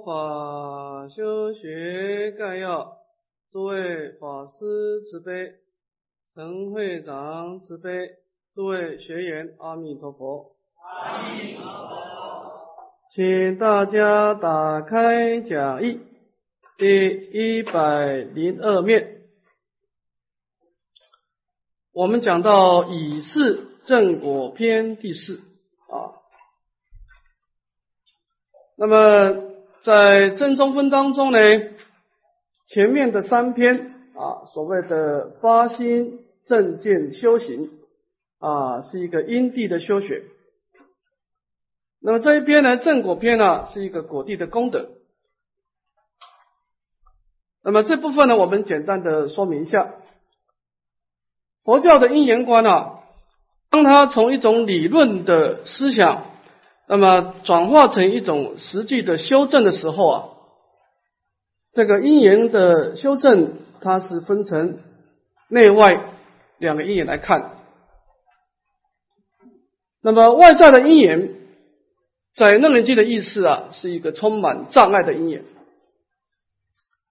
法修学概要，诸位法师慈悲，陈会长慈悲，诸位学员阿弥陀佛。阿弥陀佛。请大家打开讲义第一百零二面，我们讲到以是正果篇第四啊。那么在正中分当中呢，前面的三篇啊，所谓的发心正见修行啊，是一个因地的修学。那么这一篇呢，正果篇呢，是一个果地的功德。那么这部分呢，我们简单的说明一下，佛教的因缘观啊，当它从一种理论的思想。那么转化成一种实际的修正的时候啊，这个因缘的修正，它是分成内外两个因缘来看。那么外在的因缘，在楞严经的意思啊，是一个充满障碍的因缘；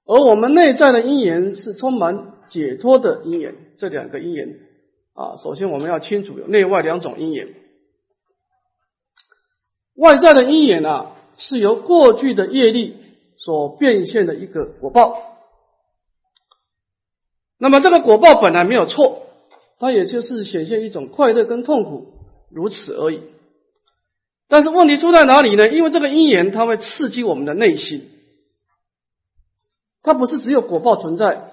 而我们内在的因缘是充满解脱的因缘。这两个因缘啊，首先我们要清楚有内外两种因缘。外在的因缘啊，是由过去的业力所变现的一个果报。那么这个果报本来没有错，它也就是显现一种快乐跟痛苦，如此而已。但是问题出在哪里呢？因为这个因缘它会刺激我们的内心，它不是只有果报存在。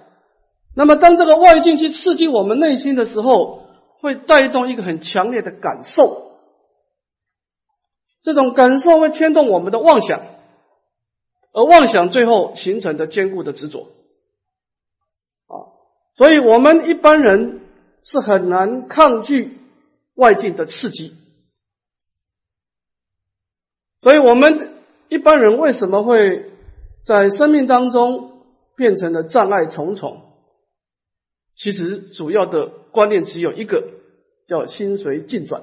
那么当这个外境去刺激我们内心的时候，会带动一个很强烈的感受。这种感受会牵动我们的妄想，而妄想最后形成的坚固的执着，啊，所以我们一般人是很难抗拒外境的刺激，所以我们一般人为什么会在生命当中变成了障碍重重？其实主要的观念只有一个，叫心随境转。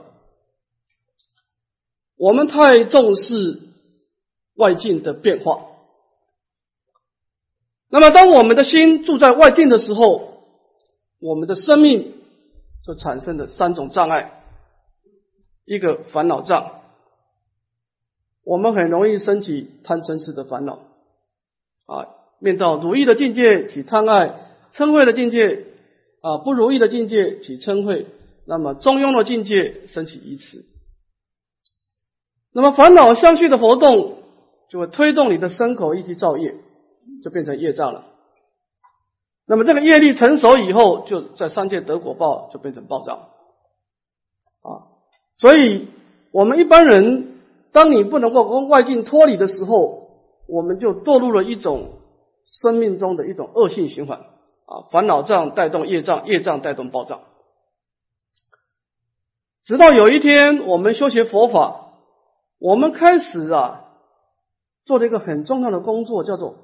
我们太重视外境的变化，那么当我们的心住在外境的时候，我们的生命就产生了三种障碍：一个烦恼障，我们很容易升起贪嗔痴的烦恼。啊；面到如意的境界起贪爱，嗔恚的境界啊不如意的境界起嗔恚，那么中庸的境界升起疑痴。那么烦恼相续的活动，就会推动你的身口意去造业，就变成业障了。那么这个业力成熟以后，就在三界得果报，就变成暴障。啊，所以我们一般人，当你不能够跟外境脱离的时候，我们就堕入了一种生命中的一种恶性循环。啊，烦恼障带动业障，业障带动暴障，直到有一天我们修学佛法。我们开始啊，做了一个很重要的工作，叫做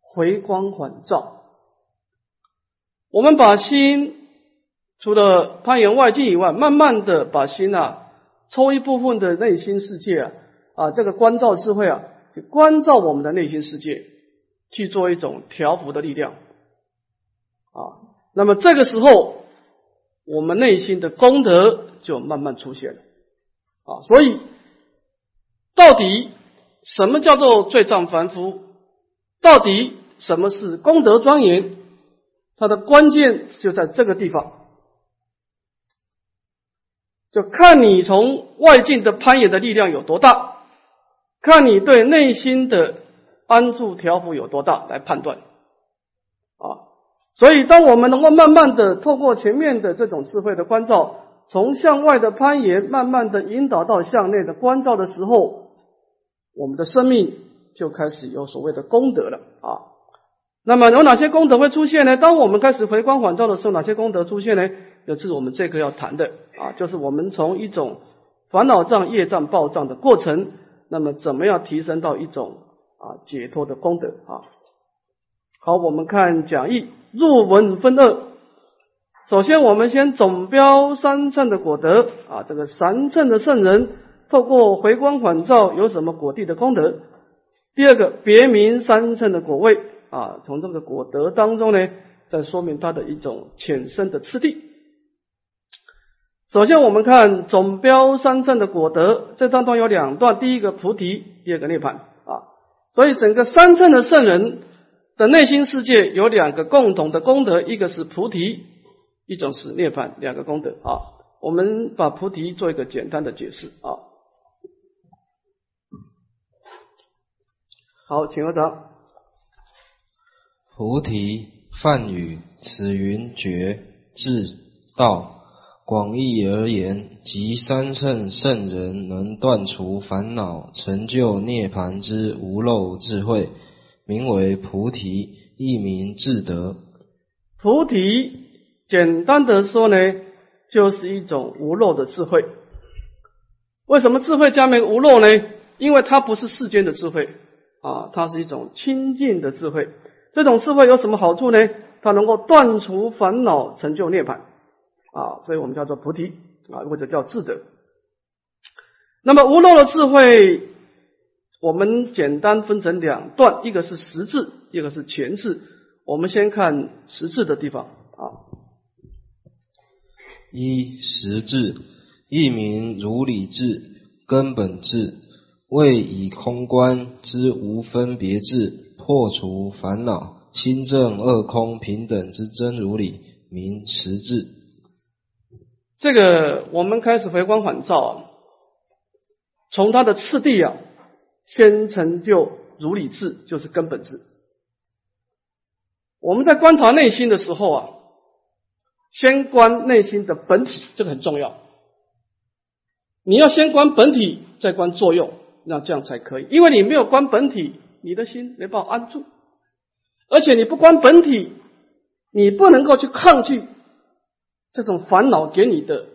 回光返照。我们把心除了攀岩外境以外，慢慢的把心啊抽一部分的内心世界啊啊这个关照智慧啊，去关照我们的内心世界，去做一种调伏的力量啊。那么这个时候，我们内心的功德就慢慢出现了啊，所以。到底什么叫做罪障凡夫？到底什么是功德庄严？它的关键就在这个地方，就看你从外境的攀岩的力量有多大，看你对内心的安住调伏有多大来判断。啊，所以当我们能够慢慢的透过前面的这种智慧的关照，从向外的攀岩慢慢的引导到向内的关照的时候。我们的生命就开始有所谓的功德了啊。那么有哪些功德会出现呢？当我们开始回光返照的时候，哪些功德出现呢？就是我们这个要谈的啊，就是我们从一种烦恼障、业障暴障的过程，那么怎么样提升到一种啊解脱的功德啊？好，我们看讲义入文分二。首先，我们先总标三乘的果德啊，这个三乘的圣人。透过回光返照有什么果地的功德？第二个别名三乘的果位啊，从这个果德当中呢，在说明它的一种浅深的次第。首先，我们看总标三乘的果德，这当中有两段，第一个菩提，第二个涅槃啊。所以，整个三乘的圣人的内心世界有两个共同的功德，一个是菩提，一种是涅槃，两个功德啊。我们把菩提做一个简单的解释啊。好，请合掌。菩提，梵语，此云觉智道。广义而言，即三圣圣人能断除烦恼、成就涅盘之无漏智慧，名为菩提，亦名智德。菩提，简单的说呢，就是一种无漏的智慧。为什么智慧加名无漏呢？因为它不是世间的智慧啊，它是一种清净的智慧。这种智慧有什么好处呢？它能够断除烦恼，成就涅盘。啊，所以我们叫做菩提啊，或者叫智德。那么无漏的智慧，我们简单分成两段，一个是实质，一个是前置。我们先看实质的地方啊。一实质，一名如理智，根本智，为以空观之无分别智，破除烦恼，清正二空平等之真如理，名实质。这个我们开始回光返照啊，从它的次第啊，先成就如理智，就是根本智。我们在观察内心的时候啊，先观内心的本体，这个很重要。你要先观本体，再观作用，那这样才可以。因为你没有观本体，你的心没办法安住，而且你不观本体，你不能够去抗拒。这种烦恼给你的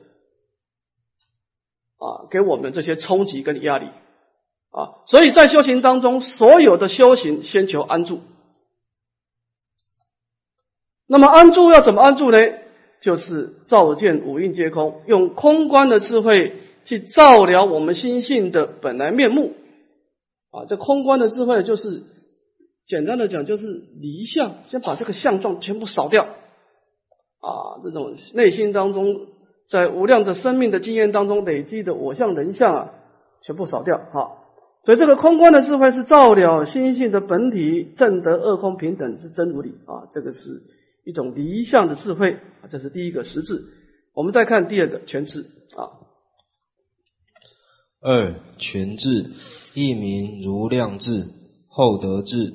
啊，给我们这些冲击跟压力啊，所以在修行当中，所有的修行先求安住。那么安住要怎么安住呢？就是照见五蕴皆空，用空观的智慧去照料我们心性的本来面目啊。这空观的智慧就是简单的讲，就是离相，先把这个相状全部扫掉。啊，这种内心当中，在无量的生命的经验当中累积的我相人相啊，全部扫掉。哈，所以这个空观的智慧是照了心性的本体，正得二空平等之真如理啊，这个是一种离相的智慧啊，这是第一个实质。我们再看第二个全智啊。二全智，一名如量智，后得智，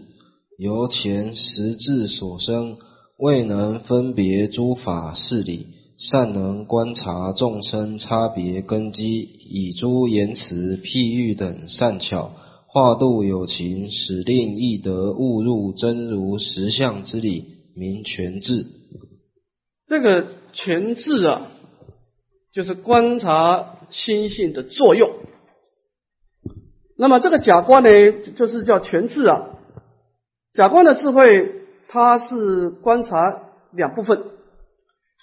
由前实质所生。未能分别诸法事理，善能观察众生差别根基，以诸言辞譬喻等善巧，化度有情，使令易得悟入真如实相之理，名全智。这个全智啊，就是观察心性的作用。那么这个假观呢，就是叫全智啊。假观的智慧。它是观察两部分，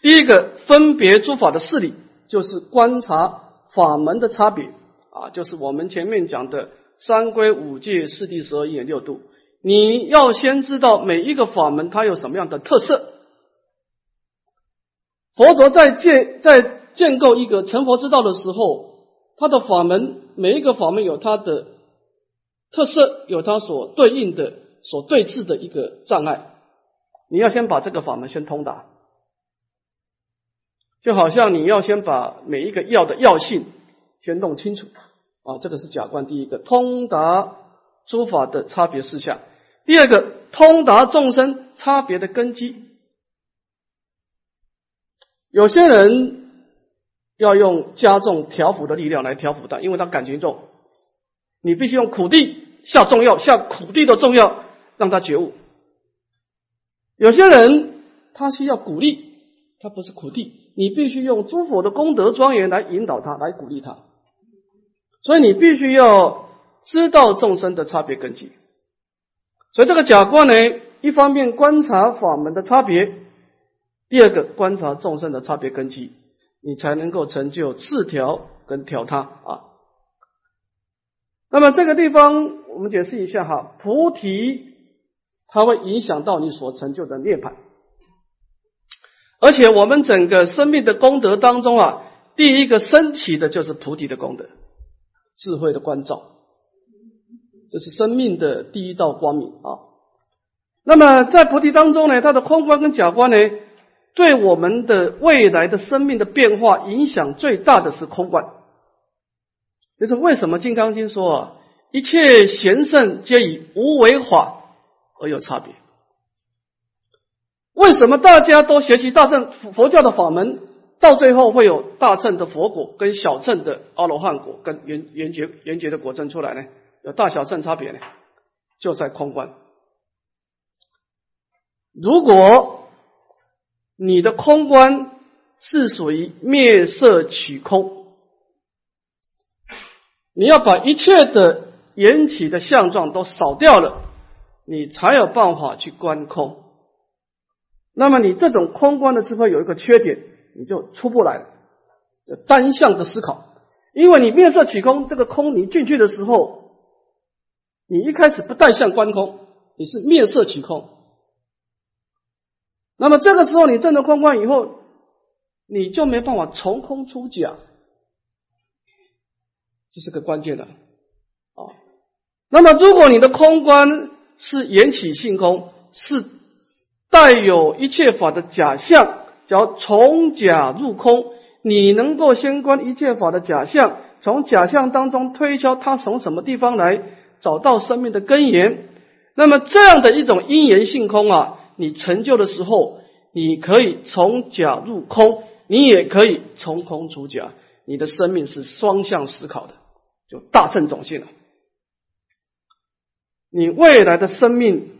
第一个分别诸法的事理，就是观察法门的差别啊，就是我们前面讲的三归五戒四谛十二因缘六度。你要先知道每一个法门它有什么样的特色。佛陀在建在建构一个成佛之道的时候，他的法门每一个法门有它的特色，有它所对应的、所对峙的一个障碍。你要先把这个法门先通达，就好像你要先把每一个药的药性先弄清楚啊，这个是假观第一个通达诸法的差别事项，第二个通达众生差别的根基。有些人要用加重调伏的力量来调伏他，因为他感情重，你必须用苦地下重药，下苦地的重药让他觉悟。有些人他需要鼓励，他不是苦地，你必须用诸佛的功德庄严来引导他，来鼓励他。所以你必须要知道众生的差别根基。所以这个假观呢，一方面观察法门的差别，第二个观察众生的差别根基，你才能够成就次调跟调他啊。那么这个地方我们解释一下哈，菩提它会影响到你所成就的涅槃，而且我们整个生命的功德当中啊，第一个升起的就是菩提的功德，智慧的关照，这是生命的第一道光明啊。那么在菩提当中呢，它的空观跟假观呢，对我们的未来的生命的变化影响最大的是空观。就是为什么《金刚经》说啊，一切贤圣皆以无为法而有差别。为什么大家都学习大乘佛教的法门，到最后会有大乘的佛果跟小乘的阿罗汉果跟圆圆觉圆觉的果证出来呢？有大小乘差别呢？就在空观。如果你的空观是属于灭色取空，你要把一切的缘起的相状都扫掉了，你才有办法去观空。那么你这种空观的智慧有一个缺点，你就出不来了，单向的思考。因为你灭色取空，这个空你进去的时候，你一开始不带向观空，你是灭色取空。那么这个时候你证得空观以后，你就没办法从空出假，这是个关键的啊。那么如果你的空观是缘起性空，是带有一切法的假象，叫从假入空，你能够先观一切法的假象，从假象当中推敲它从什么地方来，找到生命的根源。那么这样的一种因缘性空啊。你成就的时候，你可以从假入空，你也可以从空出假。你的生命是双向思考的，就大乘种性了。你未来的生命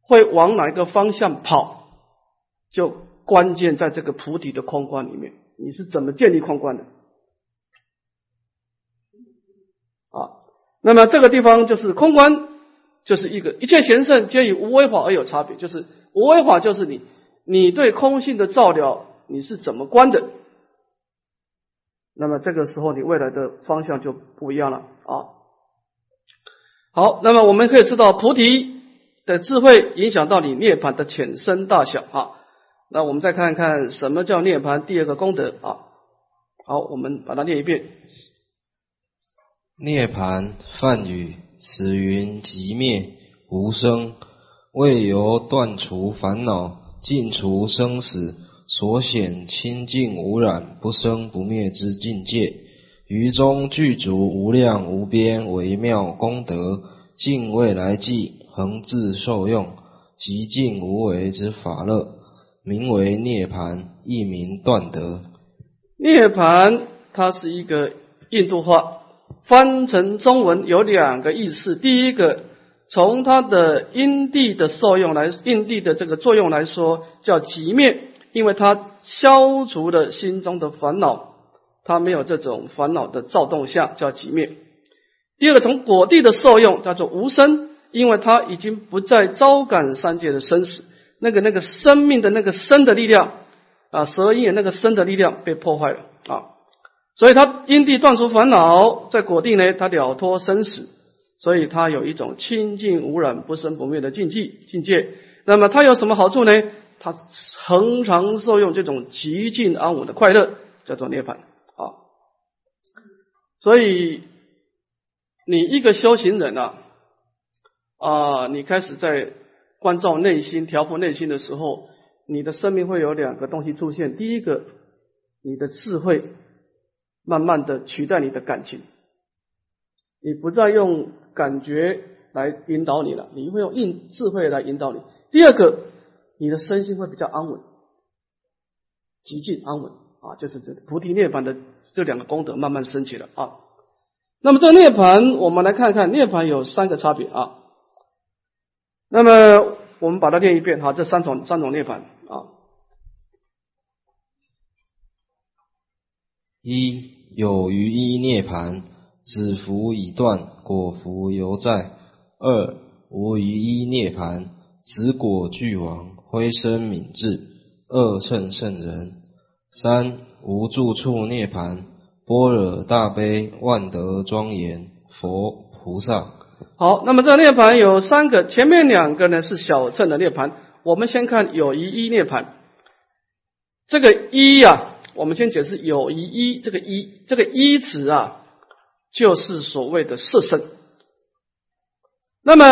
会往哪一个方向跑，就关键在这个菩提的空观里面。你是怎么建立空观的？啊，那么这个地方就是空观。就是一个一切贤圣皆以无为法而有差别，就是无为法就是你你对空性的照料你是怎么观的，那么这个时候你未来的方向就不一样了啊。好，那么我们可以知道菩提的智慧影响到你涅槃的浅深大小啊。那我们再看看什么叫涅槃第二个功德啊。好，我们把它念一遍。涅槃梵语。此云即灭无生，为由断除烦恼、尽除生死所显清净无染、不生不灭之境界，于中具足无量无边微妙功德，尽未来际恒自受用，极尽无为之法乐，名为涅盘，亦名断得。涅盘，它是一个印度话。翻成中文有两个意思，第一个从它的因地的受用来，因地的这个作用来说，叫极灭，因为它消除了心中的烦恼，它没有这种烦恼的躁动相，叫极灭。第二个从果地的受用叫做无生，因为它已经不再招感三界的生死，那个那个生命的那个生的力量啊，蛇因那个生的力量被破坏了啊。所以他因地断除烦恼，在果地呢，他了脱生死，所以他有一种清净无染、不生不灭的境界。境界。那么他有什么好处呢？他恒常受用这种极尽安稳的快乐，叫做涅槃啊。所以你一个修行人啊，啊，你开始在关照内心、调伏内心的时候，你的生命会有两个东西出现。第一个，你的智慧。慢慢的取代你的感情，你不再用感觉来引导你了，你会用硬智慧来引导你。第二个，你的身心会比较安稳，极尽安稳啊，就是这菩提涅槃的这两个功德慢慢升起了啊。那么这个涅槃，我们来看看涅槃有三个差别啊。那么我们把它念一遍哈，这三种三种涅槃啊。一有余一涅盘，子福已断，果福犹在。二无余一涅盘，子果俱亡，灰身泯智，二乘圣人。三无住处涅盘，般若大悲万德庄严，佛菩萨好，那么这个涅盘有三个，前面两个呢是小乘的涅盘。我们先看有余一涅盘，这个一呀，我们先解释有一一这个一，这个一字啊，就是所谓的色身。那么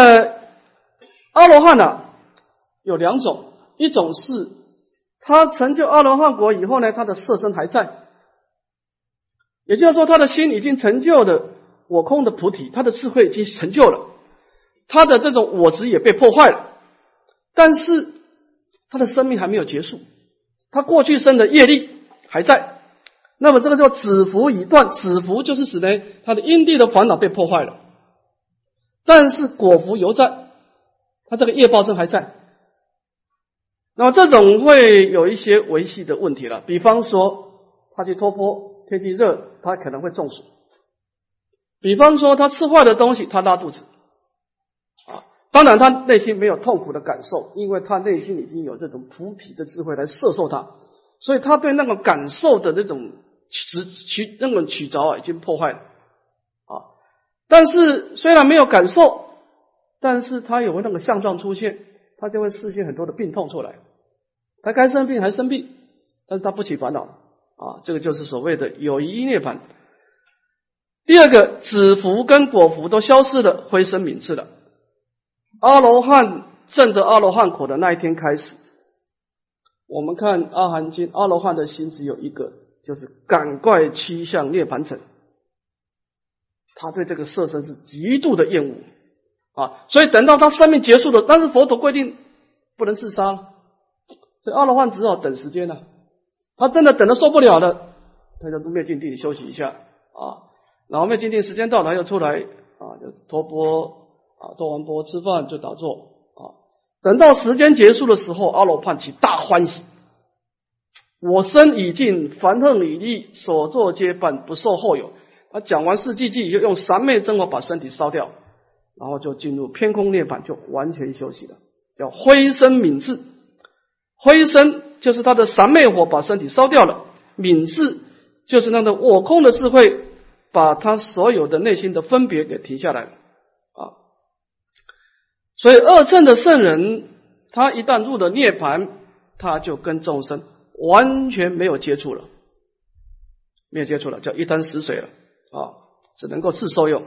阿罗汉呢有两种，一种是他成就阿罗汉果以后呢，他的色身还在，也就是说他的心已经成就的我空的菩提，他的智慧已经成就了，他的这种我执也被破坏了。但是他的生命还没有结束，他过去生的业力还在，那么这个叫子福已断，子福就是指呢他的因地的烦恼被破坏了，但是果福犹在，他这个业报身还在，那么这种会有一些维系的问题了，比方说他去托钵，天气热，他可能会中暑；比方说他吃坏的东西，他拉肚子。啊当然，他内心没有痛苦的感受，因为他内心已经有这种菩提的智慧来摄受他，所以他对那个感受的那种曲曲那种曲着啊，已经破坏了啊。但是虽然没有感受，但是他有那个相状出现，他就会视现很多的病痛出来。他该生病还生病，但是他不起烦恼啊。这个就是所谓的有一涅槃。第二个子福跟果福都消失了，灰身泯智了。阿罗汉证得阿罗汉果的那一天开始，我们看《阿含经》，阿罗汉的心只有一个，就是赶快趋向涅槃城。他对这个色身是极度的厌恶啊，所以等到他生命结束了，但是佛陀规定不能自杀，所以阿罗汉只好等时间了。他真的等的受不了了，他就灭尽定休息一下啊，然后灭尽定时间到了又出来啊，就托钵。啊，托完钵吃饭就打坐啊。等到时间结束的时候，阿罗汉起大欢喜。我身已尽，凡恨已立，所作皆办，不受后有。他讲完四句偈，就用三昧真火把身体烧掉，然后就进入偏空涅槃，就完全休息了，叫灰身泯智。灰身就是他的三昧火把身体烧掉了，泯智就是那个我空的智慧，把他所有的内心的分别给停下来了啊。所以二乘的圣人，他一旦入了涅盘，他就跟众生完全没有接触了，没有接触了，叫一滩死水了啊，只能够自受用。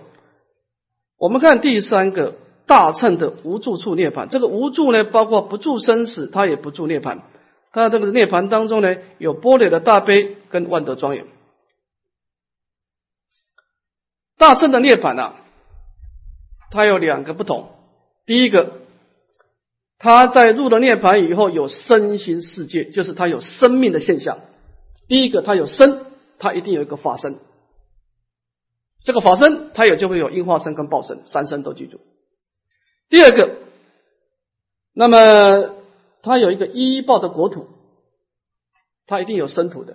我们看第三个大乘的无住处涅盘，这个无住呢，包括不住生死，他也不住涅盘，他这个涅盘当中呢，有波璃的大悲跟万德庄严。大乘的涅盘啊，它有两个不同。第一个，他在入了涅盘以后，有身心世界，就是他有生命的现象。第一个，他有身，他一定有一个法身。这个法身，他也就会有因化身跟报身，三身都记住。第二个，那么他有一个依报的国土，他一定有生土的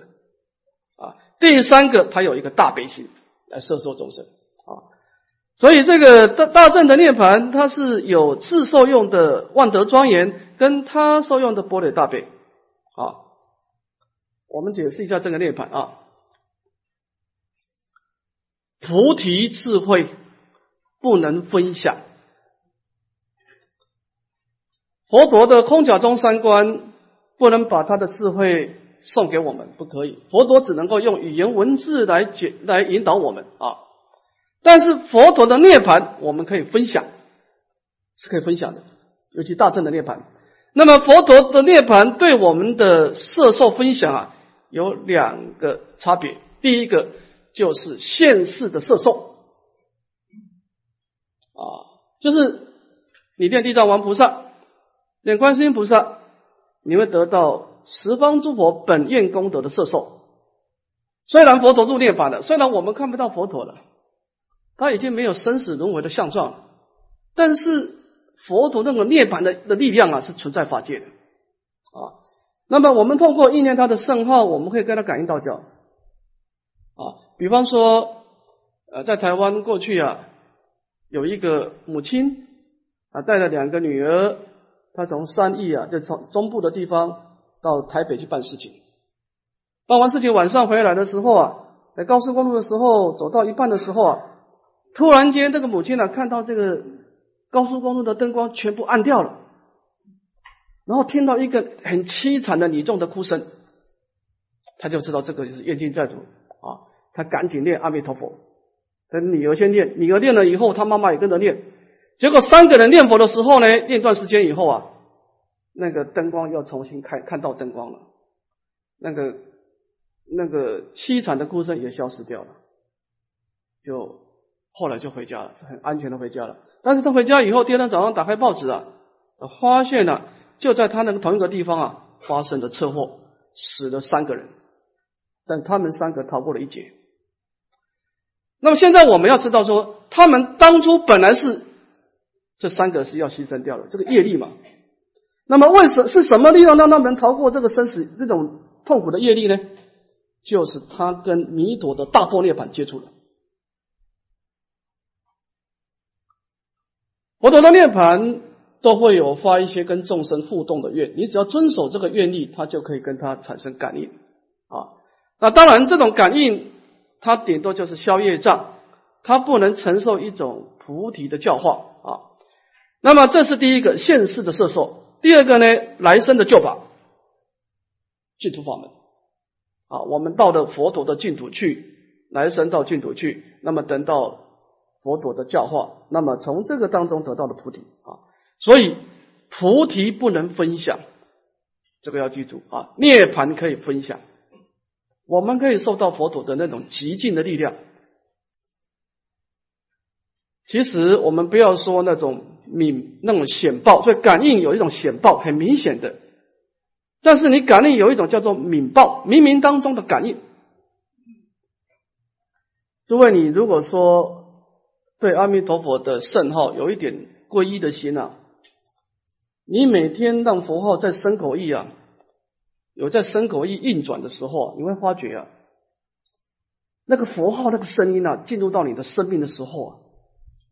啊。第三个，他有一个大悲心来摄受众生。所以这个大大正的涅盘，它是有自受用的万德庄严，跟他受用的波罗大悲。啊，我们解释一下这个涅盘啊，菩提智慧不能分享，佛陀的空假中三观不能把他的智慧送给我们，不可以，佛陀只能够用语言文字来解来引导我们啊。但是佛陀的涅盘，我们可以分享，是可以分享的，尤其大乘的涅盘。那么佛陀的涅盘对我们的色受分享啊，有两个差别。第一个就是现世的色受，啊，就是你念地藏王菩萨，念观世音菩萨，你会得到十方诸佛本愿功德的色受。虽然佛陀入涅盘了，虽然我们看不到佛陀了。他已经没有生死轮回的相状，但是佛陀那个涅槃的的力量啊，是存在法界的啊。那么我们通过意念他的圣号，我们可以跟他感应道教啊。比方说，呃，在台湾过去啊，有一个母亲啊，带了两个女儿，她从三义啊，就从中部的地方到台北去办事情。办完事情晚上回来的时候啊，在高速公路的时候，走到一半的时候啊。突然间，这个母亲呢，看到这个高速公路的灯光全部暗掉了，然后听到一个很凄惨的女众的哭声，他就知道这个就是冤亲债主啊，他赶紧念阿弥陀佛。等女儿先念，女儿念了以后，他妈妈也跟着念。结果三个人念佛的时候呢，念段时间以后啊，那个灯光又重新看看到灯光了，那个那个凄惨的哭声也消失掉了，就后来就回家了，很安全的回家了。但是他回家以后，第二天早上打开报纸啊，发现了，就在他那个同一个地方啊，发生了车祸，死了三个人，但他们三个逃过了一劫。那么现在我们要知道说，他们当初本来是这三个是要牺牲掉的，这个业力嘛。那么为什是什么力量让他们逃过这个生死这种痛苦的业力呢？就是他跟弥陀的大波涅盘接触了。佛陀的涅盘都会有发一些跟众生互动的愿，你只要遵守这个愿力，他就可以跟他产生感应啊。那当然，这种感应。他顶多就是消业障，他不能承受一种菩提的教化啊。那么这是第一个现世的摄受，第二个呢，来生的救法，净土法门啊。我们到了佛陀的净土去，来生到净土去，那么等到佛陀的教化，那么从这个当中得到的菩提啊。所以菩提不能分享，这个要记住啊。涅盘可以分享。我们可以受到佛陀的那种极尽的力量。其实我们不要说那种敏那种显报，所以感应有一种显报很明显的，但是你感应有一种叫做敏报，冥冥当中的感应。诸位，你如果说对阿弥陀佛的圣号有一点皈依的心啊，你每天让佛号在身口意啊。有在身口意运转的时候，你会发觉啊，那个佛号那个声音啊，进入到你的生命的时候啊，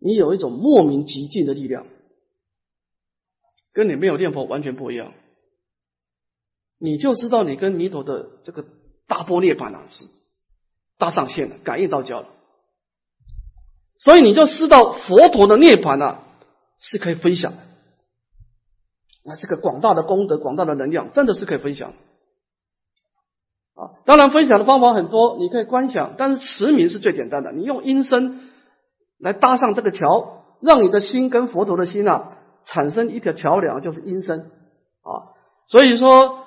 你有一种莫名极尽的力量，跟你没有念佛完全不一样。你就知道你跟弥陀的这个大波涅盘啊是搭上线的，感应到交了，所以你就知道佛陀的涅盘啊是可以分享的，那这个广大的功德、广大的能量，真的是可以分享。啊，当然分享的方法很多，你可以观想，但是持名是最简单的。你用音声来搭上这个桥，让你的心跟佛陀的心啊产生一条桥梁，就是音声啊。所以说，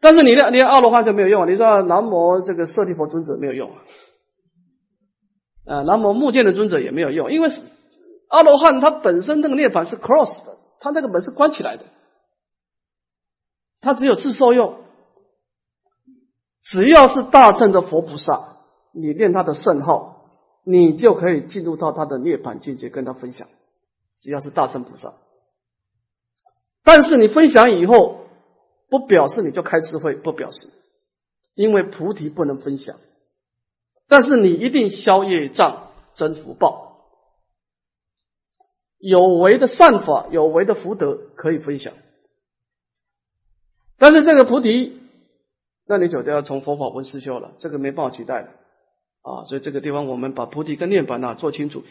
但是你连连阿罗汉就没有用，你知道南无这个舍利佛尊者没有用啊，南无目犍的尊者也没有用，因为阿罗汉他本身那个涅槃是 cross 的，他那个门是关起来的，他只有自受用。只要是大乘的佛菩萨，你念他的圣号，你就可以进入到他的涅槃境界，跟他分享。只要是大乘菩萨，但是你分享以后，不表示你就开智慧，不表示，因为菩提不能分享。但是你一定消业障，增福报，有为的善法，有为的福德可以分享。但是这个菩提。那你就得要从佛法文思修了，这个没办法取代的啊！所以这个地方我们把菩提跟涅槃啊做清楚，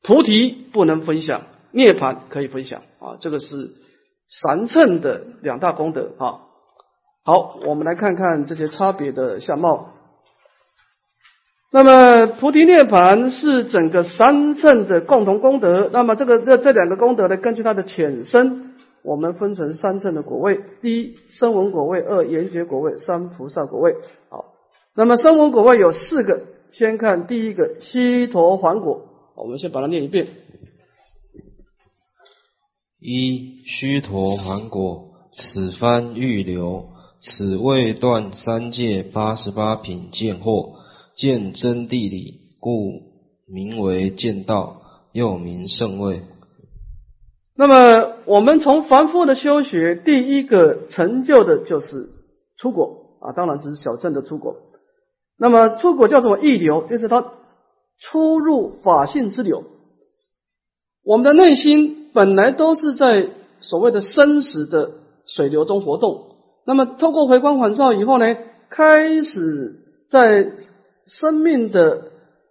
菩提不能分享，涅槃可以分享啊！这个是三乘的两大功德啊。好，我们来看看这些差别的相貌。那么菩提涅槃是整个三乘的共同功德。那么这个这这两个功德呢，根据它的浅深。我们分成三正的果位：第一，声闻果位；二，缘觉果位；三，菩萨果位。好，那么声闻果位有四个，先看第一个悉陀还果。我们先把它念一遍：一须陀还果，此番欲流，此未断三界八十八品见惑，见真谛理，故名为见道，又名圣位。那么，我们从凡夫的修学，第一个成就的就是出国啊，当然只是小镇的出国。那么出国叫做意流，就是他出入法性之流。我们的内心本来都是在所谓的生死的水流中活动，那么透过回光返照以后呢，开始在生命的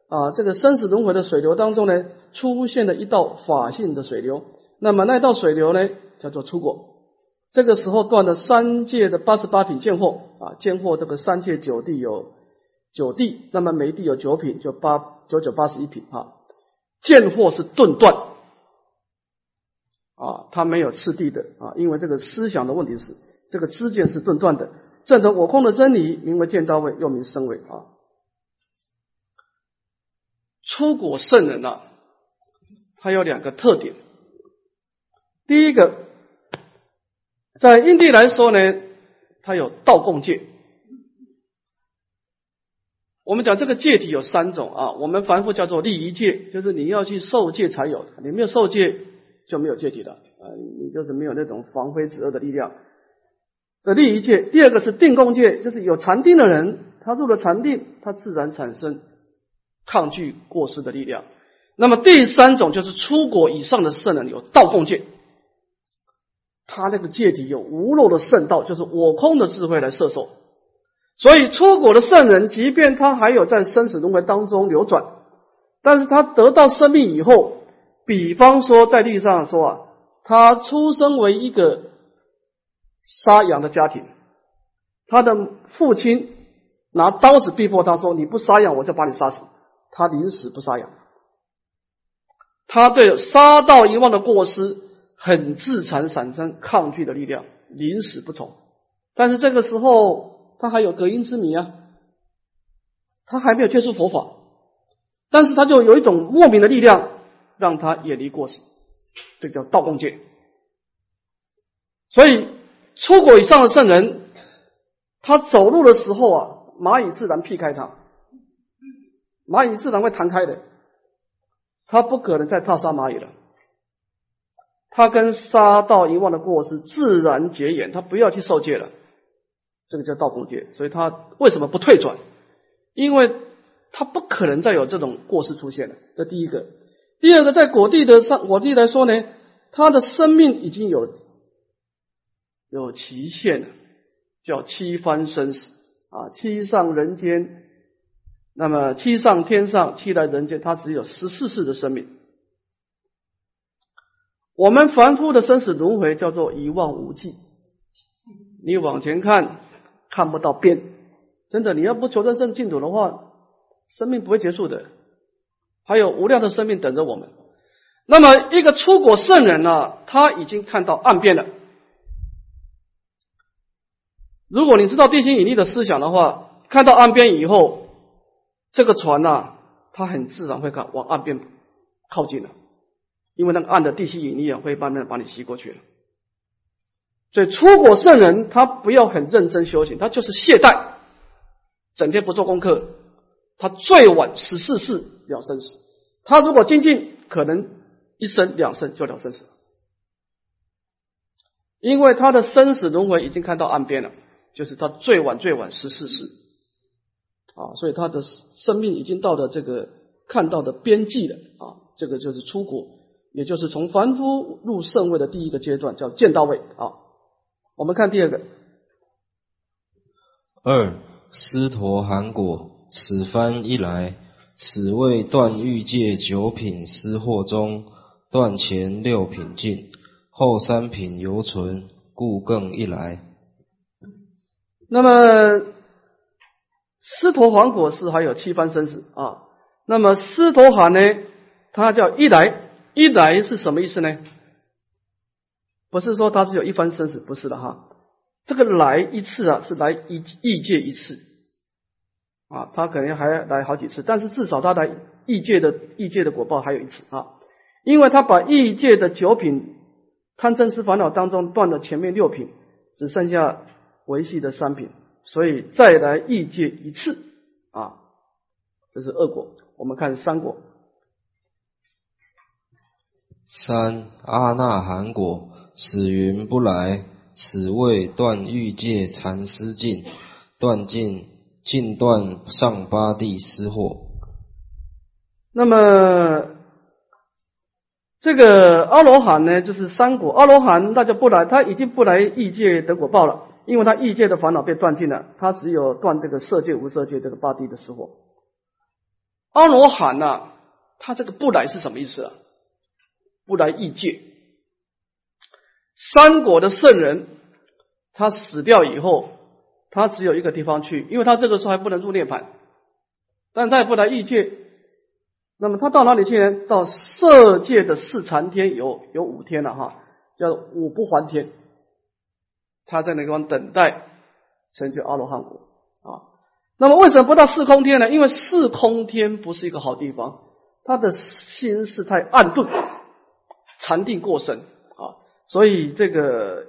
啊，这个生死轮回的水流当中呢，出现了一道法性的水流，那么那道水流呢，叫做出果。这个时候断了三界的八十八品见货啊，见货这个三界九地有九地，那么每地有九品，就八九九八十一品啊。见货是顿断啊，它没有次第的啊，因为这个思想的问题是这个知见是顿断的。证得我空的真理，名为见到位，又名生位啊。出果圣人啊，他有两个特点，第一个。在印地来说呢，他有道共戒。我们讲这个戒体有三种啊，我们凡夫叫做利益戒，就是你要去受戒才有的，你没有受戒就没有戒体的啊，你就是没有那种防非止恶的力量。这利益戒，第二个是定共戒，就是有禅定的人，他入了禅定，他自然产生抗拒过失的力量。那么第三种就是出国以上的圣人有道共戒。他那个戒体有无漏的圣道，就是我空的智慧来摄受。所以出国的圣人，即便他还有在生死轮回当中流转，但是他得到生命以后，比方说在地上说啊，他出生为一个杀羊的家庭，他的父亲拿刀子逼迫他说：“你不杀羊，我就把你杀死。”他临死不杀羊，他对杀盗遗忘的过失。很自残，产生抗拒的力量，临死不从。但是这个时候，他还有隔音之谜啊，他还没有接触佛法，但是他就有一种莫名的力量，让他远离过失，这叫道共戒。所以，出果以上的圣人，他走路的时候啊，蚂蚁自然避开他，蚂蚁自然会弹开的，他不可能再踏杀蚂蚁了。他跟杀盗遗忘的过失自然结缘，他不要去受戒了，这个叫道共戒。所以他为什么不退转？因为他不可能再有这种过失出现了。这第一个，第二个，在果地的上果地来说呢，他的生命已经有有期限了，叫七番生死啊，七上人间，那么七上天上，七来人间，他只有十四世的生命。我们凡夫的生死轮回叫做一望无际，你往前看看不到边，真的，你要不求得正净土的话，生命不会结束的，还有无量的生命等着我们。那么一个出国圣人呢，他已经看到岸边了。如果你知道地心引力的思想的话，看到岸边以后，这个船呢，它很自然会看往岸边靠近了。因为那个岸的地心引力啊，会慢慢把你吸过去了。所以出国圣人他不要很认真修行，他就是懈怠，整天不做功课，他最晚十四世了生死。他如果精进，可能一生两生就了生死。因为他的生死轮回已经看到岸边了，就是他最晚最晚十四世啊，所以他的生命已经到了这个看到的边际了啊，这个就是出果。也就是从凡夫入圣位的第一个阶段，叫见到位啊。我们看第二个。二师陀含果，此番一来，此谓断欲界九品私货中，断前六品尽，后三品犹存，故更一来。那么师陀含果是还有七番生死啊。那么师陀含呢，它叫一来。一来是什么意思呢？不是说他只有一番生死，不是的哈。这个来一次啊，是来一异界一次啊，他可能还来好几次，但是至少他来异界的异界的果报还有一次啊，因为他把异界的九品贪嗔痴烦恼当中断了前面六品，只剩下维系的三品，所以再来异界一次啊，这是恶果。我们看三果。三阿那含果，此云不来，此谓断欲界禅师尽，断尽尽断上八地失惑。那么这个阿罗汉呢，就是三果。阿罗汉那就不来，他已经不来异界得果报了，因为他异界的烦恼被断尽了，他只有断这个色界、无色界这个八地的失货。阿罗汉呐，他这个不来是什么意思啊？不来异界。三国的圣人，他死掉以后，他只有一个地方去，因为他这个时候还不能入涅槃，但他也不来异界。那么他到哪里去呢？到色界的四禅天有有五天了哈，叫五不还天。他在那地方等待成就阿罗汉果啊。那么为什么不到四空天呢？因为四空天不是一个好地方，他的心是太暗钝，禅定过深啊，所以这个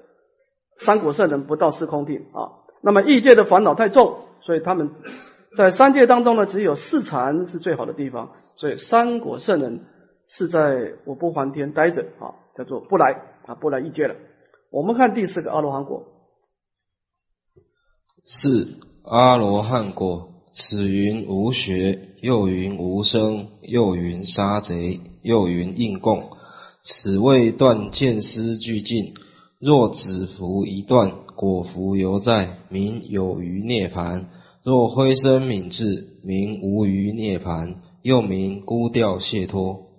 三果圣人不到四空天啊。那么异界的烦恼太重，所以他们在三界当中呢，只有四禅是最好的地方。所以三果圣人是在我不还天待着啊，叫做不来啊，不来异界了。我们看第四个阿罗汉果，四。阿罗汉果，此云无学，又云无生，又云杀贼，又云应供。此谓断见思俱尽。若子服一断，果服犹在，名有余涅盘；若灰身泯至，名无余涅盘，又名孤调解脱。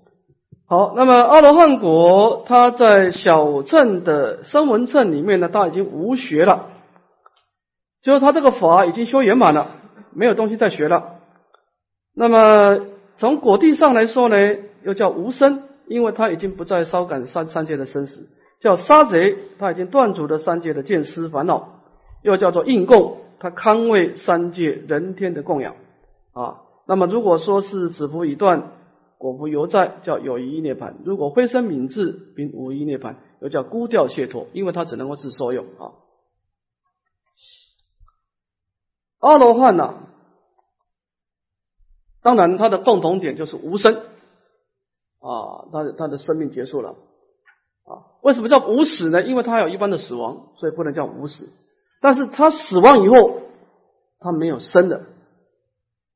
好，那么阿罗汉果，它在小乘的声闻乘里面呢，它已经无学了。就是他这个法已经修圆满了，没有东西再学了。那么从果地上来说呢，又叫无生，因为他已经不再烧感三三界的生死；叫杀贼，他已经断除了三界的见思烦恼；又叫做应供，他康慰三界人天的供养啊。那么如果说是子服已断，果不犹在，叫有一涅盘；如果灰身泯至，并无一涅盘，又叫孤调解脱，因为它只能够自受用啊。阿罗汉呢？当然，它的共同点就是无生啊，他的他的生命结束了啊。为什么叫无死呢？因为他有一般的死亡，所以不能叫无死。但是他死亡以后，他没有生的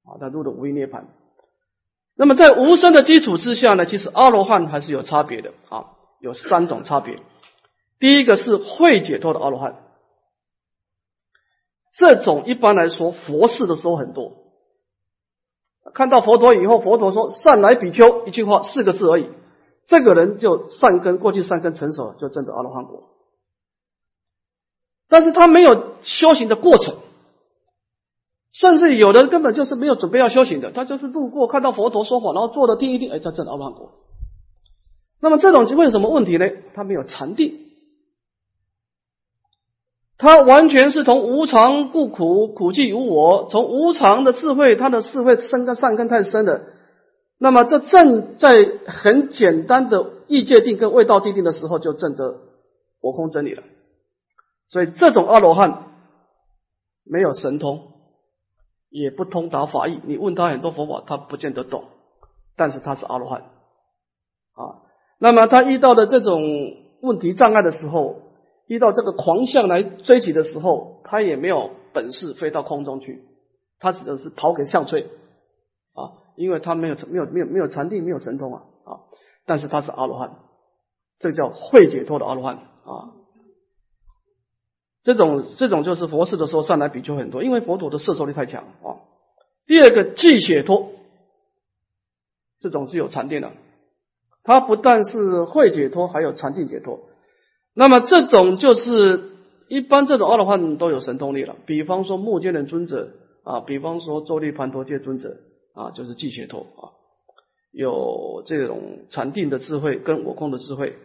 啊，他入了无为涅槃。那么在无生的基础之下呢，其实阿罗汉还是有差别的啊，有三种差别。第一个是会解脱的阿罗汉。这种一般来说，佛事的时候很多。看到佛陀以后，佛陀说“善来比丘”，一句话四个字而已，这个人就善根过去善根成熟了，就证得阿罗汉果。但是他没有修行的过程，甚至有的根本就是没有准备要修行的，他就是路过看到佛陀说法，然后坐着听一定，哎，他证阿罗汉果。那么这种会有什么问题呢？他没有禅定。他完全是从无常故苦，苦即无我。从无常的智慧，他的智慧生根善根太深了。那么这正在很简单的意界定跟未道定定的时候，就证得我空真理了。所以这种阿罗汉没有神通，也不通达法义。你问他很多佛法，他不见得懂。但是他是阿罗汉啊。那么他遇到的这种问题障碍的时候，遇到这个狂象来追击的时候，他也没有本事飞到空中去，他只能是跑给象吹啊，因为他没有没有没有没有禅定，没有神通啊啊！但是他是阿罗汉，这叫会解脱的阿罗汉啊。这种这种就是佛事的时候上来比丘很多，因为佛陀的摄受力太强啊。第二个即解脱，这种是有禅定的，他不但是会解脱，还有禅定解脱。那么这种就是一般这种阿罗汉都有神通力了，比方说目犍连尊者啊，比方说周利盘陀戒尊者啊，就是寂解脱啊，有这种禅定的智慧跟我空的智慧。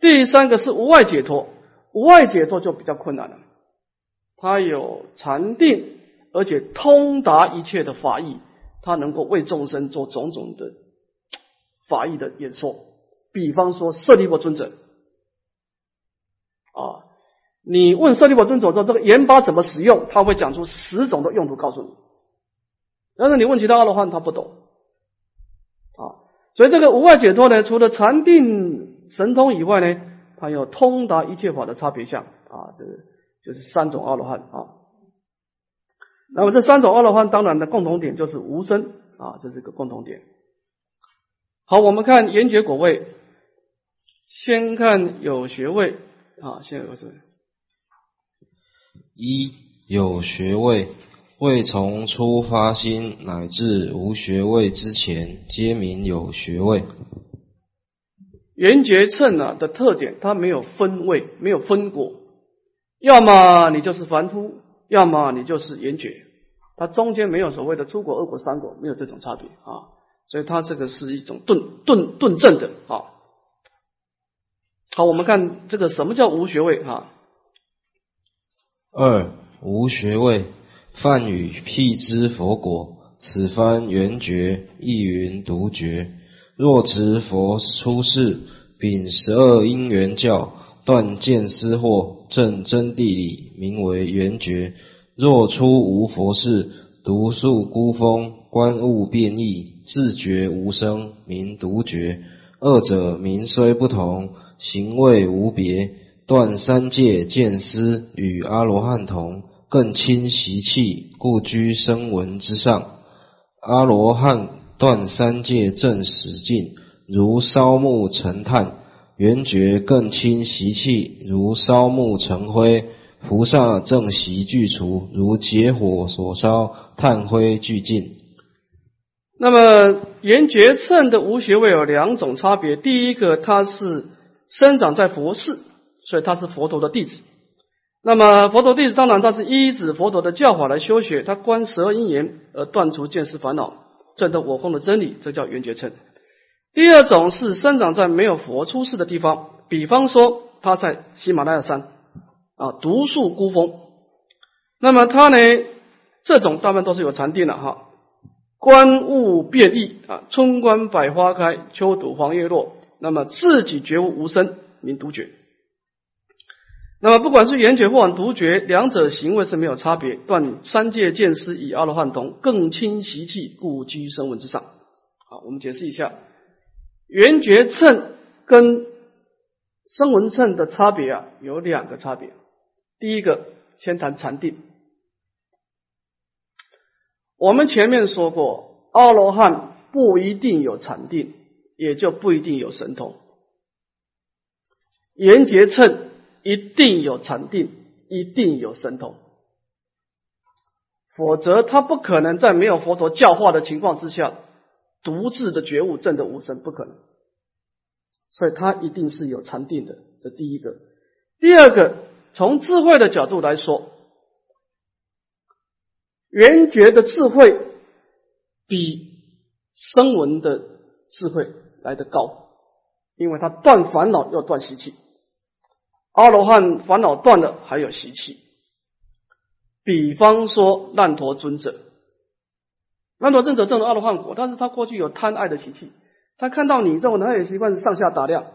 第三个是无外解脱，外解脱就比较困难了，他有禅定，而且通达一切的法义，他能够为众生做种种的法义的演说，比方说舍利弗尊者。啊，你问舍利弗尊者说这个盐巴怎么使用，他会讲出十种的用途告诉你。但是你问其他阿罗汉，他不懂。啊，所以这个无外解脱呢，除了禅定神通以外呢，它有通达一切法的差别相啊，这就是三种阿罗汉啊。那么这三种阿罗汉当然的共同点就是无生啊，这是一个共同点。好，我们看缘觉果位，先看有学位。啊，现在有这一有学位，未从初发心乃至无学位之前，皆名有学位。圆觉称啊的特点，它没有分位，没有分果，要么你就是凡夫，要么你就是圆觉，它中间没有所谓的出果、二果、三果，没有这种差别啊。所以它这个是一种顿顿顿证的啊。好，我们看这个什么叫无学位啊？二无学位，泛语辟支佛果，此番圆觉，亦云独觉。若执佛出世，秉十二因缘教，断见思惑，证真谛理，名为圆觉；若出无佛世，独树孤峰，观物变异，自觉无生，名独觉。二者名虽不同，行为无别，断三界见思，与阿罗汉同，更轻习气，故居声闻之上。阿罗汉。断三界正始境，如烧木成炭；圆觉更清习气，如烧木成灰；菩萨正习具除，如劫火所烧，炭灰俱尽。那么圆觉称的无学位有两种差别：第一个，它是生长在佛寺，所以他是佛陀的弟子。那么佛陀弟子当然他是依止佛陀的教法来修学，他观十二因缘而断除见识烦恼。证得我空的真理，这叫圆觉称。第二种是生长在没有佛出世的地方，比方说他在喜马拉雅山啊，独树孤峰。那么他呢，这种大部分都是有禅定的哈。观物变异啊，春观百花开，秋睹黄叶落。那么自己觉悟无声，名独觉。那么不管是圆觉或独觉，两者行为是没有差别。断三界见思，以阿罗汉同，更轻习气，故居声闻之上。好，我们解释一下，圆觉称跟声闻称的差别啊，有两个差别。第一个，先谈禅定。我们前面说过，阿罗汉不一定有禅定，也就不一定有神通。圆觉称。一定有禅定，一定有神通，否则他不可能在没有佛陀教化的情况之下，独自的觉悟证得无生，不可能。所以他一定是有禅定的，这第一个。第二个，从智慧的角度来说，圆觉的智慧比声闻的智慧来得高，因为他断烦恼要断习气。阿罗汉烦恼断了，还有习气。比方说烂陀尊者，烂陀尊者证了阿罗汉果，但是他过去有贪爱的习气。他看到女众，他也习惯上下打量。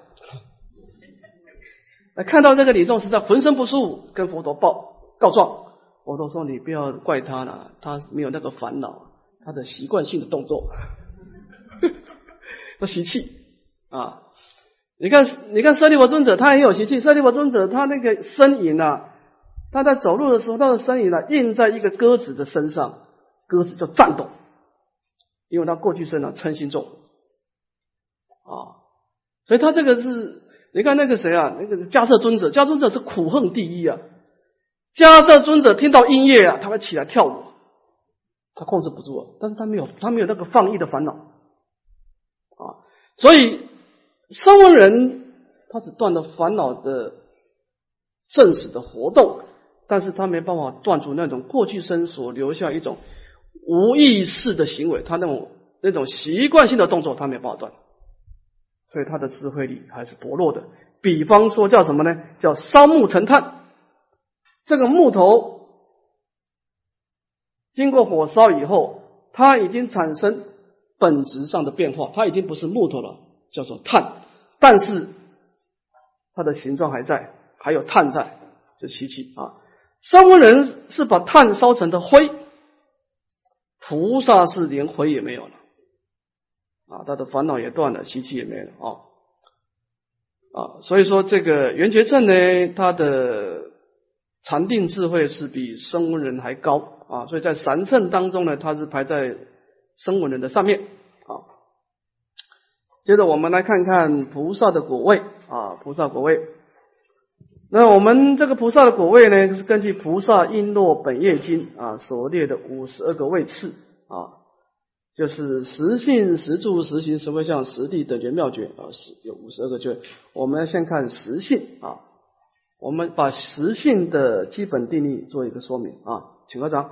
看到这个女众实在浑身不舒服，跟佛陀报告状。佛陀说：“你不要怪他了，他没有那个烦恼，他的习惯性的动作，他习气啊。”你看，你看舍利弗尊者，他也有习气。舍利弗尊者，他那个身影啊，他在走路的时候，他的身影呢，印在一个鸽子的身上，鸽子就颤抖，因为他过去生呢嗔心重啊，所以他这个是，你看那个谁啊，那个迦摄尊者，迦尊者是苦恨第一啊。迦摄尊者听到音乐啊，他会起来跳舞，他控制不住啊，但是他没有，他没有那个放逸的烦恼啊，所以。声闻人他只断了烦恼的正史的活动，但是他没办法断除那种过去生所留下一种无意识的行为，他那种那种习惯性的动作，他没办法断，所以他的智慧力还是薄弱的。比方说叫什么呢？叫烧木成炭，这个木头经过火烧以后，它已经产生本质上的变化，它已经不是木头了，叫做碳。但是它的形状还在，还有碳在，就习气啊。声闻人是把碳烧成的灰，菩萨是连灰也没有了啊，他的烦恼也断了，习气也没了啊啊。所以说这个圆觉称呢，他的禅定智慧是比声闻人还高啊，所以在三乘当中呢，他是排在声闻人的上面。接着我们来看看菩萨的果位啊，菩萨果位。那我们这个菩萨的果位呢，是根据《菩萨璎珞本业经》啊所列的五十二个位次啊，就是实性、实住、实行、实位相、实地等觉妙觉啊，是有五十二个觉。我们先看实性啊，我们把实性的基本定义做一个说明啊，请科长。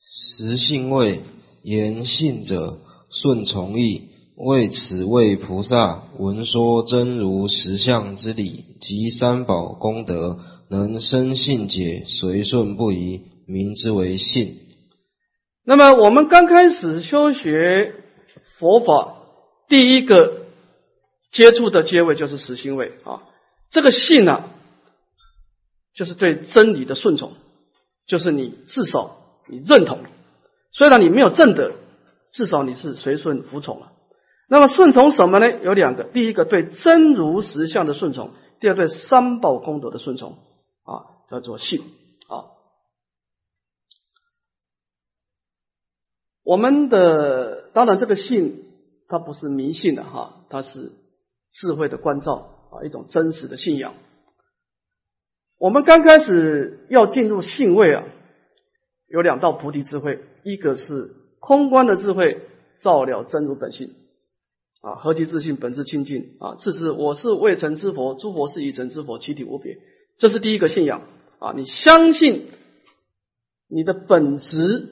实性位言性者，顺从意。为此为菩萨闻说真如实相之理及三宝功德，能生信解，随顺不疑，名之为信。那么我们刚开始修学佛法，第一个接触的阶位就是实心位啊。这个信呢，就是对真理的顺从，就是你至少你认同，虽然你没有证得，至少你是随顺服从了。那么顺从什么呢？有两个，第一个对真如实相的顺从，第二对三宝功德的顺从啊，叫做信啊。我们的当然这个信它不是迷信的哈，它是智慧的关照啊，一种真实的信仰。我们刚开始要进入信位啊，有两道菩提智慧，一个是空观的智慧，照了真如本性。啊，何其自信，本自清净啊！自知我是未成之佛，诸佛是已成之佛，其体无别。这是第一个信仰啊！你相信你的本质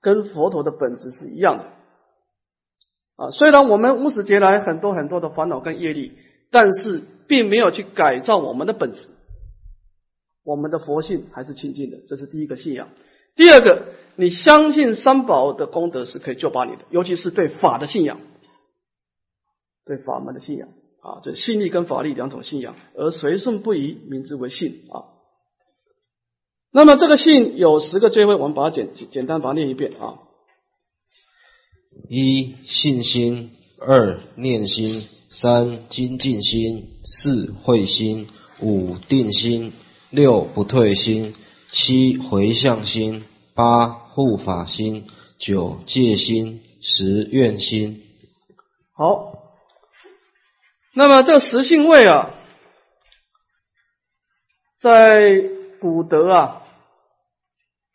跟佛陀的本质是一样的啊！虽然我们无始劫来很多很多的烦恼跟业力，但是并没有去改造我们的本质，我们的佛性还是清净的。这是第一个信仰。第二个，你相信三宝的功德是可以救拔你的，尤其是对法的信仰。对法门的信仰啊，这信力跟法力两种信仰，而随顺不疑，名之为信啊。那么这个信有十个追位，我们把它简简单把它念一遍啊。一信心，二念心，三精进心，四慧心，五定心，六不退心，七回向心，八护法心，九戒心，十愿心。好。那么这个实性位啊，在古德啊，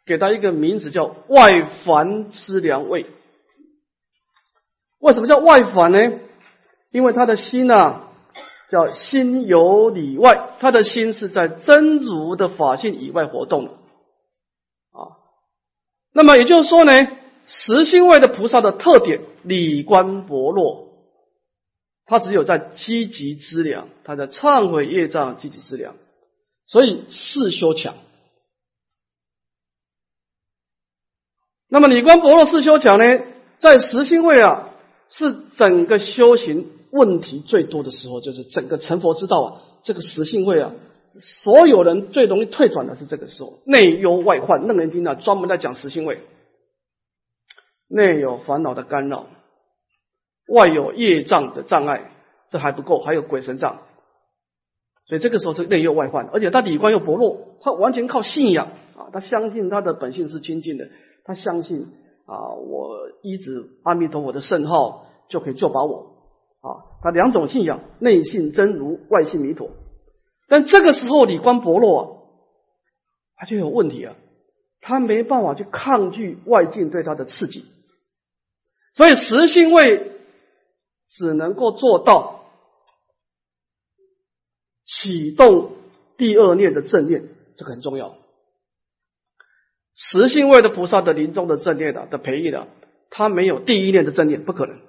给他一个名字叫外凡之良位。为什么叫外凡呢？因为他的心呢，叫心有里外，他的心是在真如的法性以外活动啊。那么也就是说呢，实性位的菩萨的特点，理观薄弱。他只有在积极资粮，他在忏悔业障积极资粮，所以事修强。那么理观薄弱事修强呢，在实心位啊，是整个修行问题最多的时候，就是整个成佛之道啊，这个实性位啊，所有人最容易退转的是这个时候，内忧外患。楞严经呢，专门在讲实性位，内有烦恼的干扰。外有业障的障碍，这还不够，还有鬼神障，所以这个时候是内忧外患，而且他理观又薄弱，他完全靠信仰啊，他相信他的本性是清净的，他相信啊，我依止阿弥陀佛的圣号就可以救拔我啊，他两种信仰，内信真如，外信弥陀，但这个时候理观薄弱啊，他就有问题啊，他没办法去抗拒外境对他的刺激，所以实性位。只能够做到启动第二念的正念，这个很重要。实性位的菩萨的临终的正念的的培育的，他没有第一念的正念，不可能，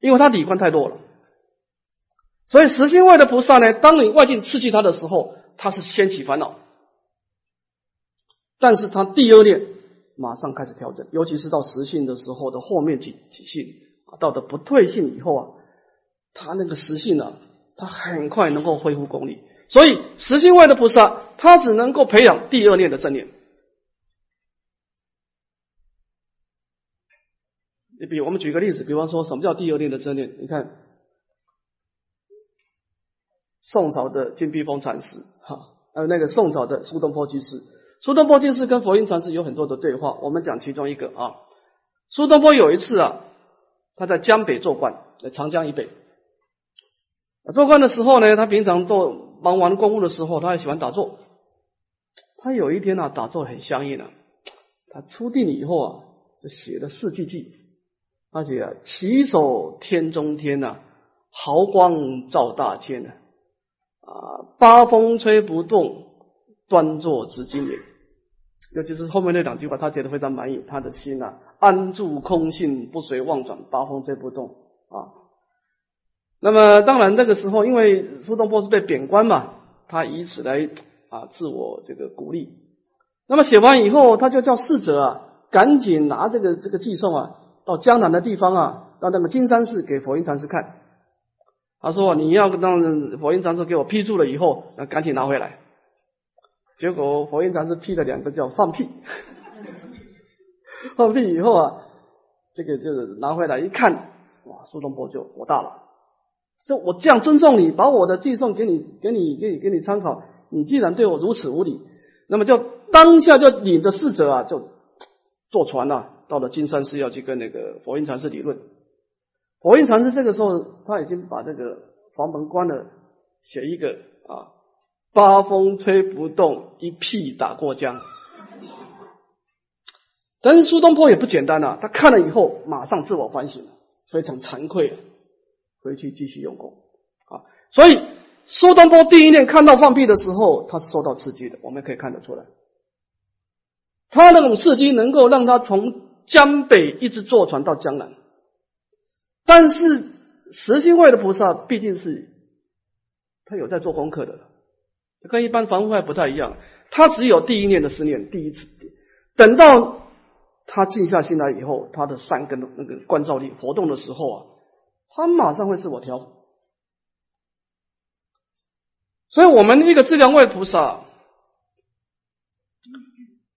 因为他理观太弱了。所以实性位的菩萨呢，当你外境刺激他的时候，他是掀起烦恼，但是他第二念马上开始调整，尤其是到实性的时候的后面几几性。啊到的不退性以后啊，他那个实性呢，他很快能够恢复功力。所以实性外的菩萨，他只能够培养第二念的正念。你比我们举个例子，比方说什么叫第二念的正念？你看宋朝的金碧峰禅师，哈，还有那个宋朝的苏东坡居士。苏东坡居士跟佛印禅师有很多的对话，我们讲其中一个啊。苏东坡有一次啊。他在江北做官，在长江以北。做官的时候呢，他平常做忙完公务的时候，他还喜欢打坐。他有一天呢，打坐很相应啊。他出定以后啊，就写了四句偈，而且啊，起手天中天呐，毫光照大天呐，啊，八风吹不动，端坐紫金莲。尤其是后面那两句话，他觉得非常满意。他的心啊，安住空性，不随妄转，八风吹不动啊。那么当然，那个时候因为苏东坡是被贬官嘛，他以此来。啊，自我这个鼓励。那么写完以后，他就叫侍者啊，赶紧拿这个这个寄送啊，到江南的地方啊，到那个金山寺给佛印禅师看。他说：“你要让佛印禅师给我批注了以后，那赶紧拿回来。”结果佛印禅师批了两个叫放屁，放屁以后啊，这个就是拿回来一看，哇，苏东坡就火大了。这我这样尊重你，把我的寄送给你，给你，给你，给你参考。你既然对我如此无礼，那么就当下就领着侍者啊，就坐船了，到了金山寺要去跟那个佛印禅师理论。佛印禅师这个时候他已经把这个房门关了，写一个啊，八风吹不动，一屁打过江。但是苏东坡也不简单呐，他看了以后马上自我反省，非常惭愧，回去继续用功啊，所以。苏东坡第一念看到放屁的时候，他是受到刺激的，我们可以看得出来。他那种刺激能够让他从江北一直坐船到江南。但是实心会的菩萨毕竟是他有在做功课的，跟一般凡夫派不太一样。他只有第一念的思念，第一次。等到他静下心来以后，他的善根的那个观照力活动的时候啊，他马上会自我调。所以，我们一个自量位菩萨，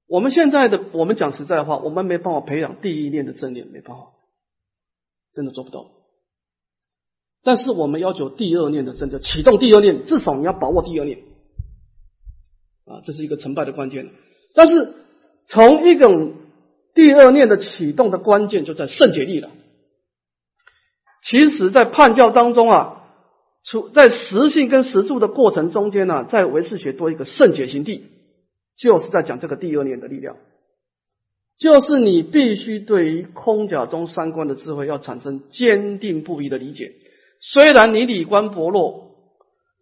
我们现在的我们讲实在话，我们没办法培养第一念的正念，没办法，真的做不到。但是，我们要求第二念的正念，启动第二念，至少你要把握第二念，啊，这是一个成败的关键。但是，从一种第二念的启动的关键就在圣解力了。其实，在判教当中啊。出在实性跟实住的过程中间呢，在唯识学多一个圣解行地，就是在讲这个第二念的力量，就是你必须对于空假中三观的智慧要产生坚定不移的理解。虽然你理观薄弱，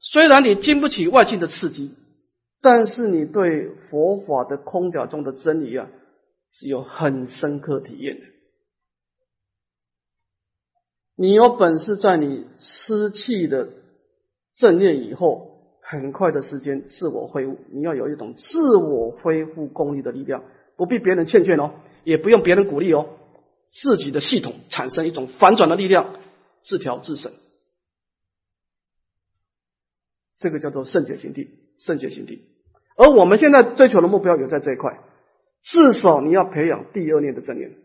虽然你经不起外境的刺激，但是你对佛法的空假中的真理啊，是有很深刻体验的。你有本事在你失气的正念以后，很快的时间自我恢复。你要有一种自我恢复功力的力量，不必别人劝劝哦，也不用别人鼓励哦，自己的系统产生一种反转的力量，自调自省。这个叫做圣洁心地，圣洁心地。而我们现在追求的目标有在这一块，至少你要培养第二念的正念。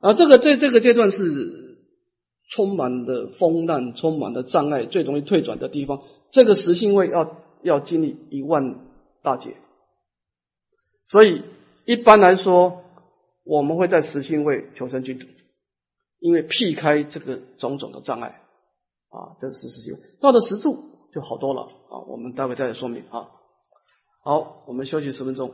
啊，这个在这个阶段是充满的风浪，充满的障碍，最容易退转的地方。这个实性位要要经历一万大劫，所以一般来说，我们会在实性位求生净土，因为避开这个种种的障碍啊，这是实性。到了实处就好多了啊，我们待会再说明啊。好，我们休息十分钟。